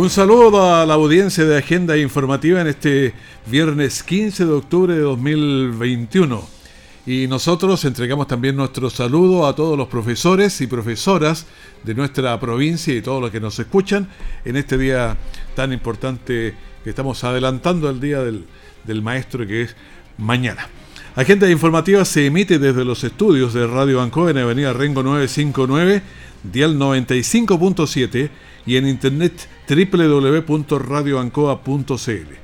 Un saludo a la audiencia de Agenda Informativa en este viernes 15 de octubre de 2021. Y nosotros entregamos también nuestro saludo a todos los profesores y profesoras de nuestra provincia y todos los que nos escuchan en este día tan importante que estamos adelantando el día del, del maestro que es mañana. Agenda Informativa se emite desde los estudios de Radio Ancoa en Avenida Rengo 959, dial 95.7 y en internet www.radioancoa.cl.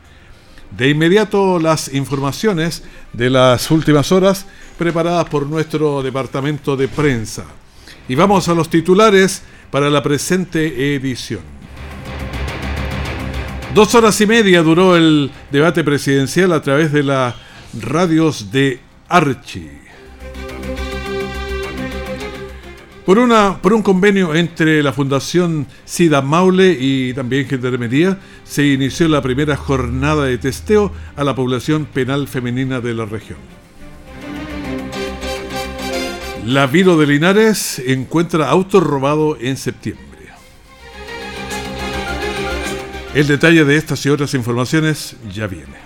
De inmediato las informaciones de las últimas horas preparadas por nuestro departamento de prensa. Y vamos a los titulares para la presente edición. Dos horas y media duró el debate presidencial a través de las radios de Archie. Por, una, por un convenio entre la Fundación SIDA Maule y también Gendarmería, se inició la primera jornada de testeo a la población penal femenina de la región. La Viro de Linares encuentra auto robado en septiembre. El detalle de estas y otras informaciones ya viene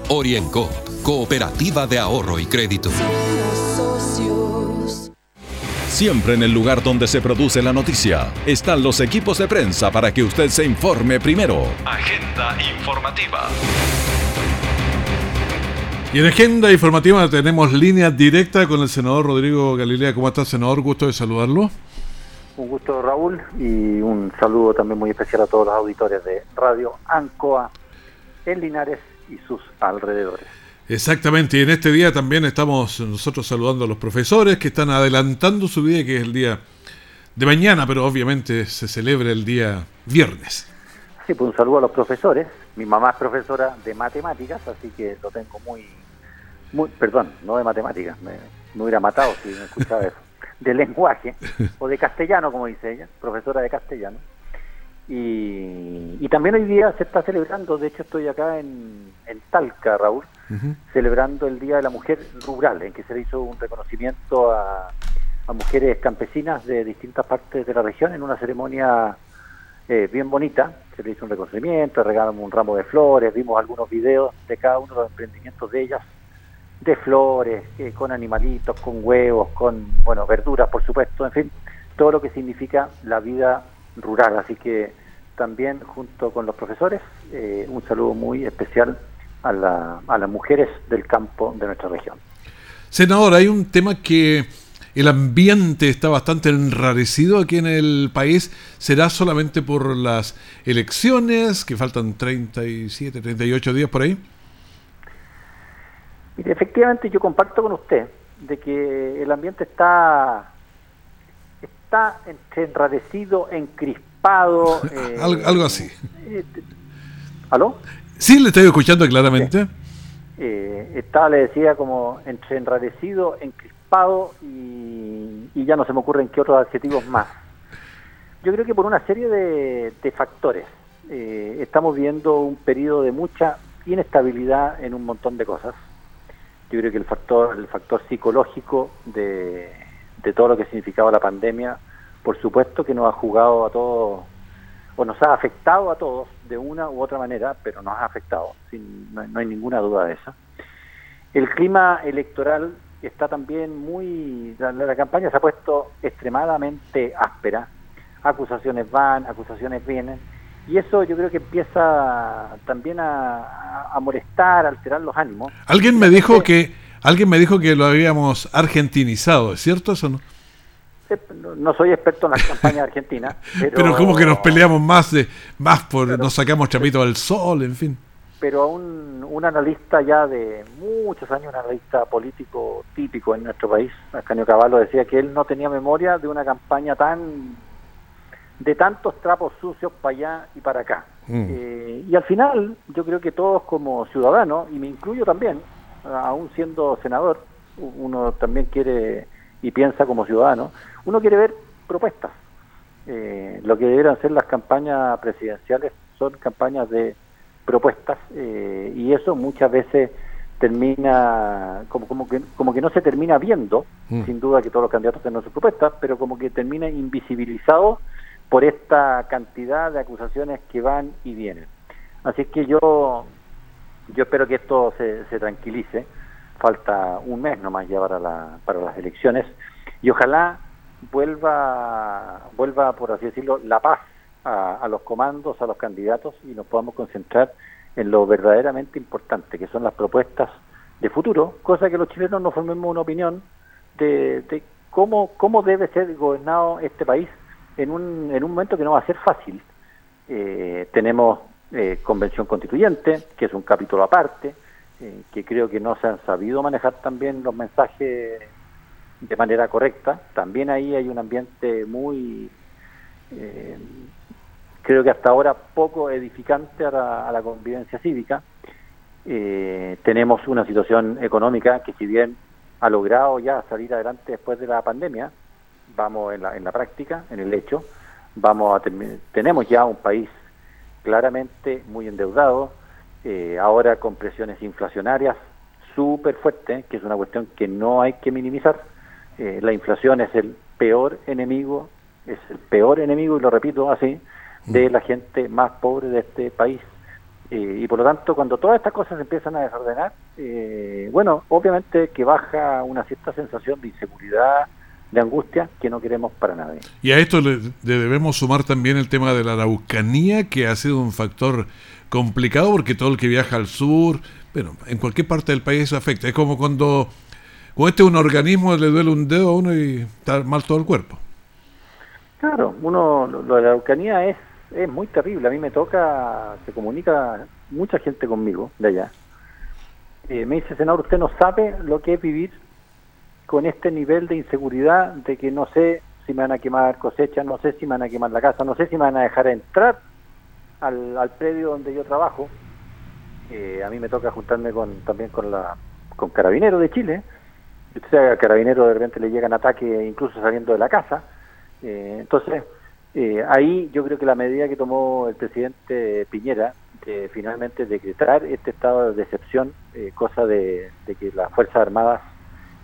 Orienco, cooperativa de ahorro y crédito. Siempre en el lugar donde se produce la noticia están los equipos de prensa para que usted se informe primero. Agenda informativa. Y en agenda informativa tenemos línea directa con el senador Rodrigo Galilea. ¿Cómo está, senador? Gusto de saludarlo. Un gusto, Raúl, y un saludo también muy especial a todos los auditores de Radio Ancoa en Linares y sus alrededores. Exactamente, y en este día también estamos nosotros saludando a los profesores que están adelantando su día, que es el día de mañana, pero obviamente se celebra el día viernes. Sí, pues un saludo a los profesores. Mi mamá es profesora de matemáticas, así que lo tengo muy, muy perdón, no de matemáticas, me, me hubiera matado si me escuchaba eso, de lenguaje o de castellano, como dice ella, profesora de castellano. Y, y, también hoy día se está celebrando, de hecho estoy acá en, en Talca, Raúl, celebrando el Día de la Mujer Rural, en que se le hizo un reconocimiento a, a mujeres campesinas de distintas partes de la región en una ceremonia eh, bien bonita. Se le hizo un reconocimiento, regalamos un ramo de flores, vimos algunos videos de cada uno de los emprendimientos de ellas, de flores, eh, con animalitos, con huevos, con, bueno, verduras, por supuesto, en fin, todo lo que significa la vida rural. Así que también junto con los profesores, eh, un saludo muy especial a, la, a las mujeres del campo de nuestra región. Senador, hay un tema que el ambiente está bastante enrarecido aquí en el país. ¿Será solamente por las elecciones, que faltan 37, 38 días por ahí? Mire, efectivamente yo comparto con usted de que el ambiente está está entre enrarecido, encrispado. Eh, algo, algo, así. Eh, ¿Aló? Sí, le estoy escuchando claramente. Eh, está, le decía, como entre enrarecido, encrispado y, y, ya no se me ocurren qué otros adjetivos más. Yo creo que por una serie de, de factores. Eh, estamos viendo un periodo de mucha inestabilidad en un montón de cosas. Yo creo que el factor, el factor psicológico de, de todo lo que significaba la pandemia, por supuesto que nos ha jugado a todos o nos ha afectado a todos de una u otra manera, pero nos ha afectado, sin, no, hay ninguna duda de eso. El clima electoral está también muy, la, campaña se ha puesto extremadamente áspera, acusaciones van, acusaciones vienen, y eso yo creo que empieza también a, a molestar, a alterar los ánimos. Alguien me dijo que alguien me dijo que lo habíamos argentinizado, ¿es cierto eso no? no soy experto en la campaña argentina. Pero, pero como que nos peleamos más, de, más por, nos sacamos chapito al sol, en fin. Pero un, un analista ya de muchos años, un analista político típico en nuestro país, Ascanio Caballo, decía que él no tenía memoria de una campaña tan de tantos trapos sucios para allá y para acá. Mm. Eh, y al final, yo creo que todos como ciudadanos, y me incluyo también, aún siendo senador, uno también quiere y piensa como ciudadano, uno quiere ver propuestas. Eh, lo que deberían ser las campañas presidenciales son campañas de propuestas eh, y eso muchas veces termina como, como, que, como que no se termina viendo, mm. sin duda que todos los candidatos tienen sus propuestas, pero como que termina invisibilizado por esta cantidad de acusaciones que van y vienen. Así que yo, yo espero que esto se, se tranquilice. Falta un mes nomás ya para, la, para las elecciones y ojalá vuelva, vuelva, por así decirlo, la paz a, los comandos, a los candidatos y nos podamos concentrar en lo verdaderamente importante, que son las propuestas de futuro, cosa que los chilenos nos formemos una opinión de, cómo, cómo debe ser gobernado este país en un, en un momento que no va a ser fácil. Eh, tenemos eh, convención constituyente, que es un capítulo aparte, eh, que creo que no se han sabido manejar también los mensajes de manera correcta. También ahí hay un ambiente muy, eh, creo que hasta ahora poco edificante a la, convivencia cívica. Eh, tenemos una situación económica que si bien ha logrado ya salir adelante después de la pandemia, vamos en la, en la práctica, en el hecho, vamos a tenemos ya un país claramente muy endeudado, eh, ahora con presiones inflacionarias súper fuertes, que es una cuestión que no hay que minimizar, eh, la inflación es el peor enemigo, es el peor enemigo, y lo repito así, de mm. la gente más pobre de este país. Eh, y por lo tanto, cuando todas estas cosas se empiezan a desordenar, eh, bueno, obviamente que baja una cierta sensación de inseguridad, de angustia que no queremos para nadie. Y a esto le, debemos sumar también el tema de la araucanía, que ha sido un factor complicado porque todo el que viaja al sur, bueno, en cualquier parte del país afecta. Es como cuando o este es un organismo, le duele un dedo a uno y está mal todo el cuerpo. Claro, uno, lo de la Araucanía es, es muy terrible. A mí me toca, se comunica mucha gente conmigo de allá. Eh, me dice, senador, usted no sabe lo que es vivir con este nivel de inseguridad de que no sé si me van a quemar cosechas, no sé si me van a quemar la casa, no sé si me van a dejar entrar al, al predio donde yo trabajo. Eh, a mí me toca juntarme con también con la con Carabineros de Chile o sea, a Carabinero de repente le llegan ataques incluso saliendo de la casa. Eh, entonces, eh, ahí yo creo que la medida que tomó el presidente Piñera de finalmente decretar este estado de excepción, eh, cosa de, que las Fuerzas Armadas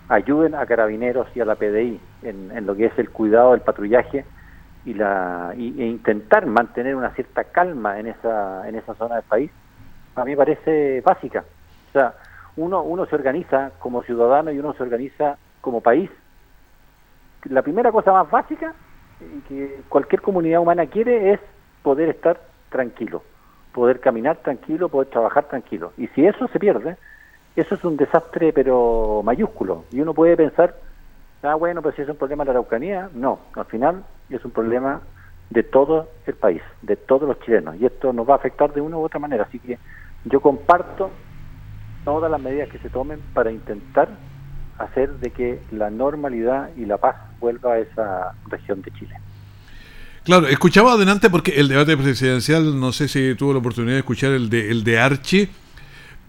ayuden a carabineros y a la PDI en, lo que es el cuidado del patrullaje y la e intentar mantener una cierta calma en esa en esa zona del país a mí parece básica o sea uno, uno se organiza como ciudadano y uno se organiza como país. La primera cosa más básica que cualquier comunidad humana quiere es poder estar tranquilo, poder caminar tranquilo, poder trabajar tranquilo. Y si eso se pierde, eso es un desastre pero mayúsculo. Y uno puede pensar, ah, bueno, pues si es un problema de la Araucanía, no, al final es un problema de todo el país, de todos los chilenos. Y esto nos va a afectar de una u otra manera. Así que yo comparto todas las medidas que se tomen para intentar hacer de que la normalidad y la paz vuelva a esa región de Chile. Claro, escuchaba adelante porque el debate presidencial, no sé si tuvo la oportunidad de escuchar el de, el de Archie,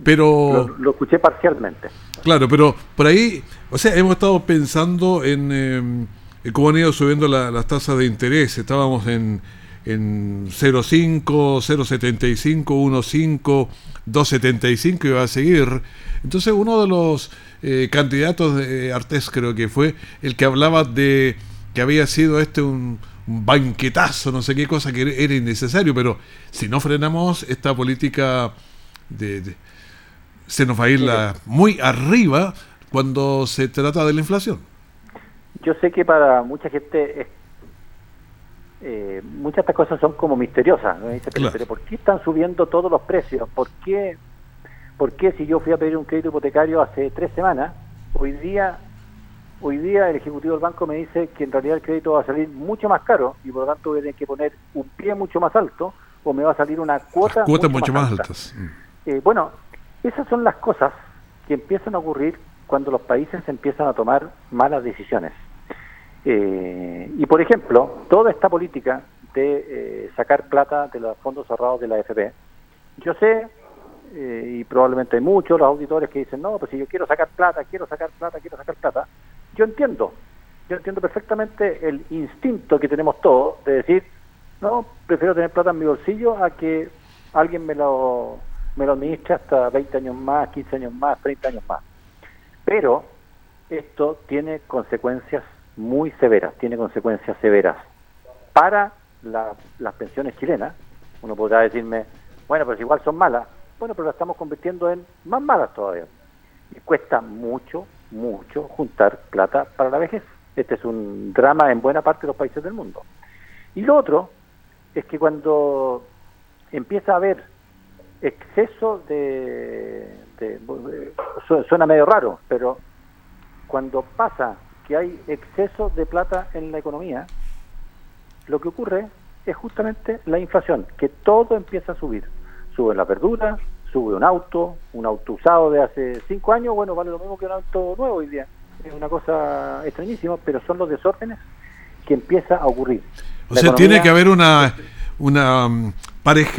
pero... Lo, escuché parcialmente. Claro, pero por ahí, o sea, hemos estado pensando en, em, cómo han ido subiendo las tasas de interés. Estábamos en, en 0,5, 0,75, 1,5, 2,75 y va a seguir. Entonces uno de los eh, candidatos de Artés creo que fue el que hablaba de que había sido este un, un banquetazo, no sé qué cosa que era innecesario, pero si no frenamos esta política de, se nos va a ir la, muy arriba cuando se trata de la inflación. Yo sé que para mucha gente eh, muchas de estas cosas son como misteriosas. pero, ¿por qué están subiendo todos los precios? ¿Por qué, ¿Por qué si yo fui a pedir un crédito hipotecario hace tres semanas, hoy día Hoy día el ejecutivo del banco me dice que en realidad el crédito va a salir mucho más caro y por lo tanto voy a tener que poner un pie mucho más alto o me va a salir una cuota mucho, más, altas. Eh, bueno, esas son las cosas que empiezan a ocurrir cuando los países empiezan a tomar malas decisiones. Eh, y por ejemplo, toda esta política de eh, sacar plata de los fondos cerrados de la AFP, yo sé, y probablemente hay muchos los auditores que dicen, no, pues si yo quiero sacar plata, quiero sacar plata, quiero sacar plata, yo entiendo, yo entiendo perfectamente el instinto que tenemos todos de decir, no, prefiero tener plata en mi bolsillo a que alguien me lo, me lo administre hasta 20 años más, 15 años más, 30 años más. Pero esto tiene consecuencias muy severas, tiene consecuencias severas para las pensiones chilenas. Uno podrá decirme, bueno, pues igual son malas. Bueno, pero las estamos convirtiendo en más malas todavía. Y cuesta mucho, mucho juntar plata para la vejez. Este es un drama en buena parte de los países del mundo. Y lo otro es que cuando empieza a haber exceso de, suena medio raro, pero cuando pasa que hay exceso de plata en la economía, lo que ocurre es justamente la inflación, que todo empieza a subir. Sube la verdura, sube un auto, un auto usado de hace cinco años, bueno, vale lo mismo que un auto nuevo hoy día. Es una cosa extrañísima, pero son los desórdenes que empieza a ocurrir. O sea, tiene que haber una, una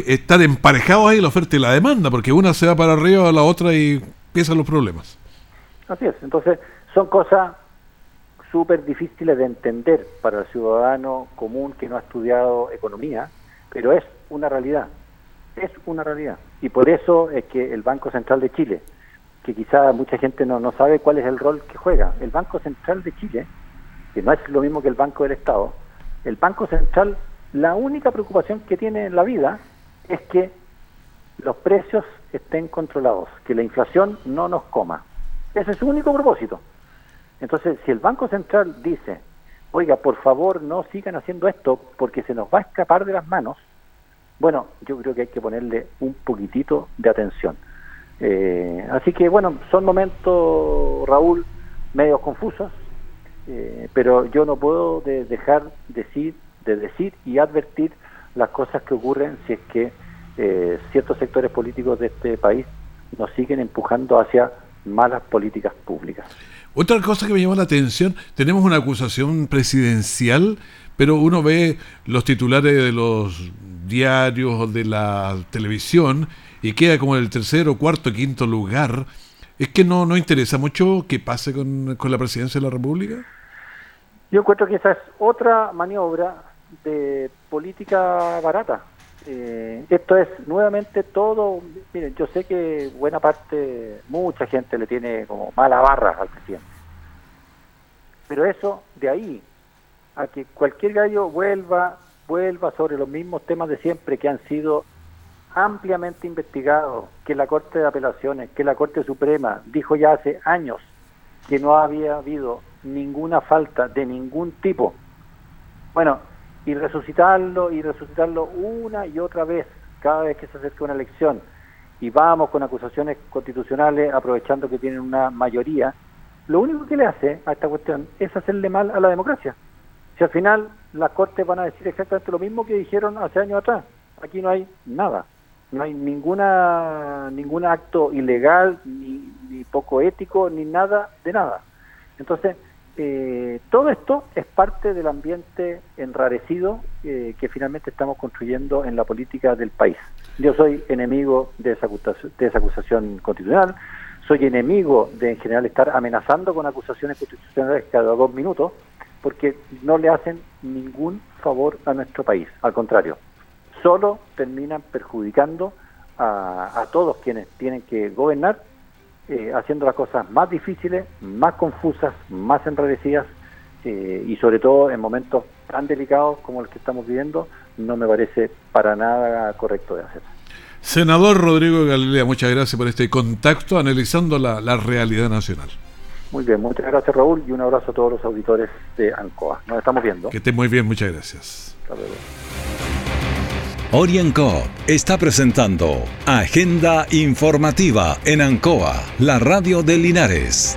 estar emparejados ahí la oferta y la demanda, porque una se va para arriba a la otra y empiezan los problemas. Así es, entonces son cosas súper difíciles de entender para el ciudadano común que no ha estudiado economía, pero es una realidad es una realidad. Y por eso es que el Banco Central de Chile, que quizá mucha gente no, no sabe cuál es el rol que juega, el Banco Central de Chile, que no es lo mismo que el Banco del Estado, el Banco Central, la única preocupación que tiene en la vida es que los precios estén controlados, que la inflación no nos coma. Ese es su único propósito. Entonces, si el Banco Central dice, oiga, por favor no sigan haciendo esto porque se nos va a escapar de las manos, bueno, yo creo que hay que ponerle un poquitito de atención. Eh, así que bueno, son momentos, Raúl, medio confusos, eh, pero yo no puedo dejar decir, de decir y advertir las cosas que ocurren si es que eh, ciertos sectores políticos de este país nos siguen empujando hacia malas políticas públicas. Otra cosa que me llama la atención, tenemos una acusación presidencial, pero uno ve los titulares de los diarios o de la televisión y queda como en el tercero, cuarto, quinto lugar. ¿Es que no, no interesa mucho que pase con, la presidencia de la República? Yo encuentro que esa es otra maniobra de política barata. Eh, esto es nuevamente todo, miren, yo sé que buena parte, mucha gente le tiene como mala barra al presidente. Pero eso, de ahí, a que cualquier gallo vuelva vuelva sobre los mismos temas de siempre que han sido ampliamente investigados, que la Corte de Apelaciones, que la Corte Suprema dijo ya hace años que no había habido ninguna falta de ningún tipo. Bueno, y resucitarlo y resucitarlo una y otra vez cada vez que se acerca una elección y vamos con acusaciones constitucionales aprovechando que tienen una mayoría, lo único que le hace a esta cuestión es hacerle mal a la democracia. Si al final las cortes van a decir exactamente lo mismo que dijeron hace años atrás, aquí no hay nada, no hay ninguna ningún acto ilegal, ni, poco ético, ni nada de nada. Entonces, eh, todo esto es parte del ambiente enrarecido eh, que finalmente estamos construyendo en la política del país. Yo soy enemigo de esa, de esa acusación constitucional, soy enemigo de en general estar amenazando con acusaciones constitucionales cada dos minutos, porque no le hacen ningún favor a nuestro país, al contrario, solo terminan perjudicando a, todos quienes tienen que gobernar, eh, haciendo las cosas más difíciles, más confusas, más enrarecidas eh, y sobre todo en momentos tan delicados como el que estamos viviendo, no me parece para nada correcto de hacer. Senador Rodrigo Galilea, muchas gracias por este contacto analizando la, la realidad nacional. Muy bien, muchas gracias Raúl y un abrazo a todos los auditores de ANCOA. Nos estamos viendo. Que esté muy bien, muchas gracias. Hasta luego. Orienco está presentando Agenda Informativa en Ancoa, la radio de Linares.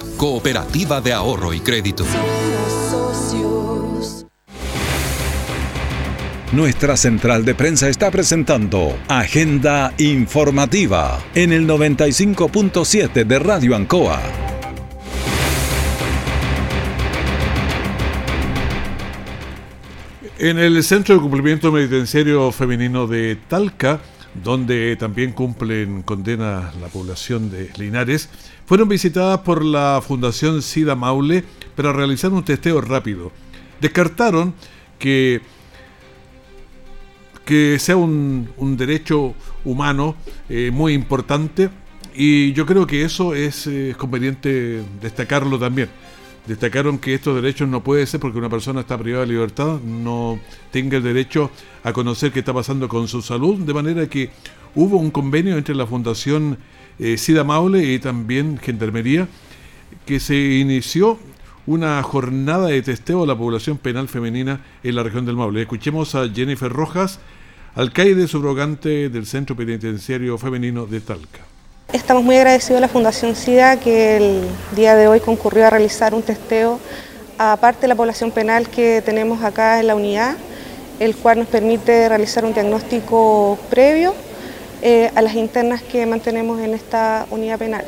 Cooperativa de Ahorro y Crédito. Nuestra central de prensa está presentando Agenda Informativa en el 95.7 de Radio Ancoa. En el Centro de Cumplimiento Penitenciario Femenino de Talca, donde también cumplen condena la población de Linares, fueron visitadas por la Fundación SIDA Maule para realizar un testeo rápido. Descartaron que, que sea un, derecho humano eh, muy importante y yo creo que eso es eh, conveniente destacarlo también destacaron que estos derechos no puede ser porque una persona está privada de libertad, no tenga el derecho a conocer qué está pasando con su salud, de manera que hubo un convenio entre la Fundación eh, Sida Maule y también Gendarmería, que se inició una jornada de testeo a la población penal femenina en la región del Maule. Escuchemos a Jennifer Rojas, alcaide subrogante del Centro Penitenciario Femenino de Talca. Estamos muy agradecidos a la Fundación SIDA que el día de hoy concurrió a realizar un testeo aparte de la población penal que tenemos acá en la unidad, el cual nos permite realizar un diagnóstico previo eh, a las internas que mantenemos en esta unidad penal.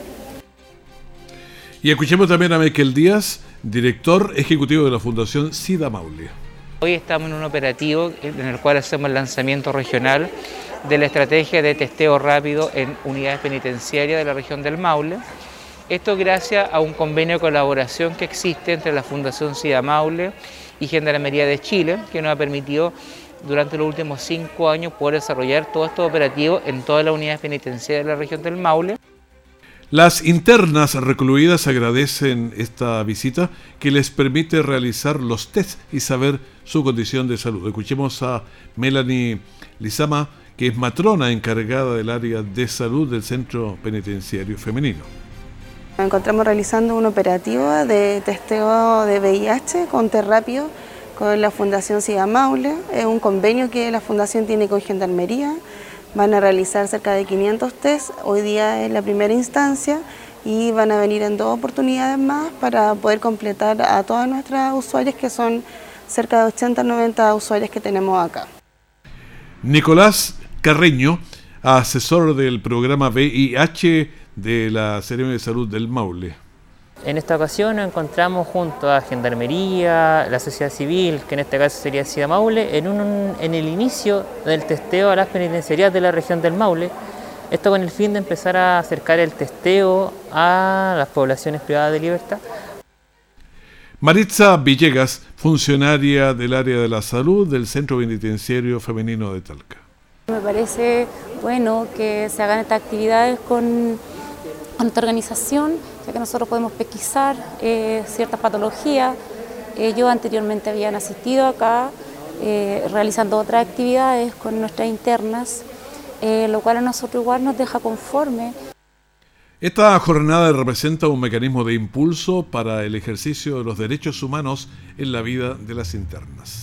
Y escuchemos también a Michael Díaz, director ejecutivo de la Fundación SIDA Maule. Hoy estamos en un operativo en el cual hacemos el lanzamiento regional de la estrategia de testeo rápido en unidades penitenciarias de la región del Maule. Esto gracias a un convenio de colaboración que existe entre la Fundación SIDA Maule y Gendarmería de Chile, que nos ha permitido durante los últimos cinco años poder desarrollar todo estos operativos en todas las unidades penitenciarias de la región del Maule. Las internas recluidas agradecen esta visita que les permite realizar los tests y saber su condición de salud. Escuchemos a Melanie Lizama, que es matrona encargada del área de salud del Centro Penitenciario Femenino. Nos encontramos realizando un operativo de testeo de VIH con Terrápido con la Fundación Siga Maule. Es un convenio que la Fundación tiene con Gendarmería. Van a realizar cerca de 500 test. Hoy día es la primera instancia y van a venir en dos oportunidades más para poder completar a todas nuestras usuarias que son cerca de 80-90 usuarias que tenemos acá. Nicolás Carreño, asesor del programa VIH de la Ceremonia de Salud del Maule. En esta ocasión nos encontramos junto a Gendarmería, la sociedad civil, que en este caso sería SIDA Maule, en, un, en el inicio del testeo a las penitenciarías de la región del Maule. Esto con el fin de empezar a acercar el testeo a las poblaciones privadas de libertad. Maritza Villegas, funcionaria del área de la salud del Centro Penitenciario Femenino de Talca. Me parece bueno que se hagan estas actividades con, esta organización, ya que nosotros podemos pesquisar eh, ciertas patologías. Ellos anteriormente habían asistido acá eh, realizando otras actividades con nuestras internas, eh, lo cual a nosotros igual nos deja conforme. Esta jornada representa un mecanismo de impulso para el ejercicio de los derechos humanos en la vida de las internas.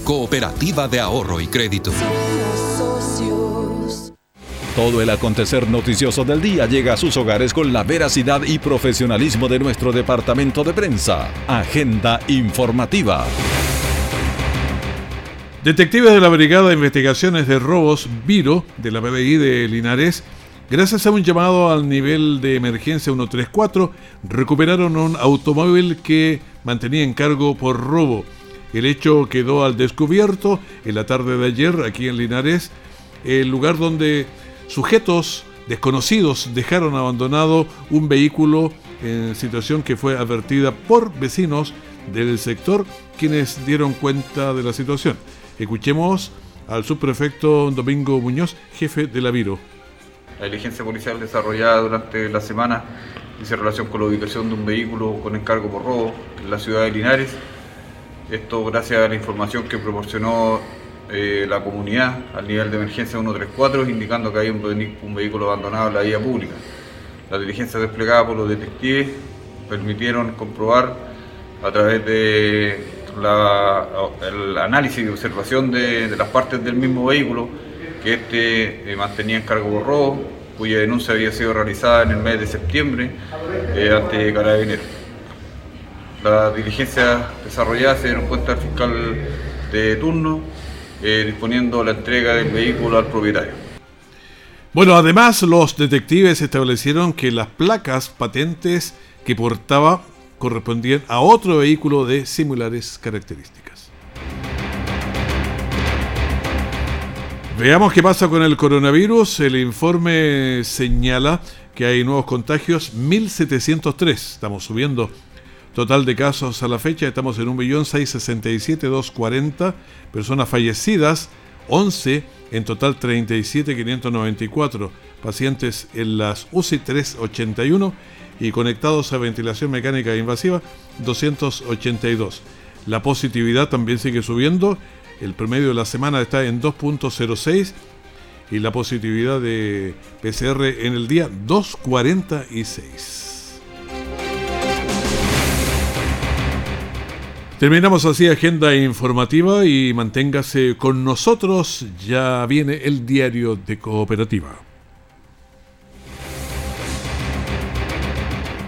cooperativa de ahorro y crédito. Todo el acontecer noticioso del día llega a sus hogares con la veracidad y profesionalismo de nuestro departamento de prensa. Agenda informativa. Detectives de la Brigada de Investigaciones de Robos, Viro, de la BBI de Linares, gracias a un llamado al nivel de emergencia 134, recuperaron un automóvil que mantenía en cargo por robo. El hecho quedó al descubierto en la tarde de ayer aquí en Linares, el lugar donde sujetos desconocidos dejaron abandonado un vehículo en situación que fue advertida por vecinos del sector quienes dieron cuenta de la situación. Escuchemos al subprefecto Domingo Muñoz, jefe de la Viro. La diligencia policial desarrollada durante la semana hizo relación con la ubicación de un vehículo con encargo por robo en la ciudad de Linares. Esto gracias a la información que proporcionó eh, la comunidad al nivel de emergencia 134, indicando que hay un, vehículo abandonado en la vía pública. Las diligencias desplegadas por los detectives permitieron comprobar a través de la, análisis y observación de, las partes del mismo vehículo que este eh, mantenía en cargo por cuya denuncia había sido realizada en el mes de septiembre eh, ante Carabineros. Las diligencias desarrolladas se dieron cuenta al fiscal de turno eh, disponiendo la entrega del vehículo al propietario. Bueno, además los detectives establecieron que las placas patentes que portaba correspondían a otro vehículo de similares características. Veamos qué pasa con el coronavirus. El informe señala que hay nuevos contagios, 1703. Estamos subiendo Total de casos a la fecha, estamos en 1.667.240 personas fallecidas, 11 en total 37.594 pacientes en las UCI 381 y conectados a ventilación mecánica invasiva 282. La positividad también sigue subiendo, el promedio de la semana está en 2.06 y la positividad de PCR en el día 2.46. Terminamos así agenda informativa y manténgase con nosotros. Ya viene el diario de cooperativa.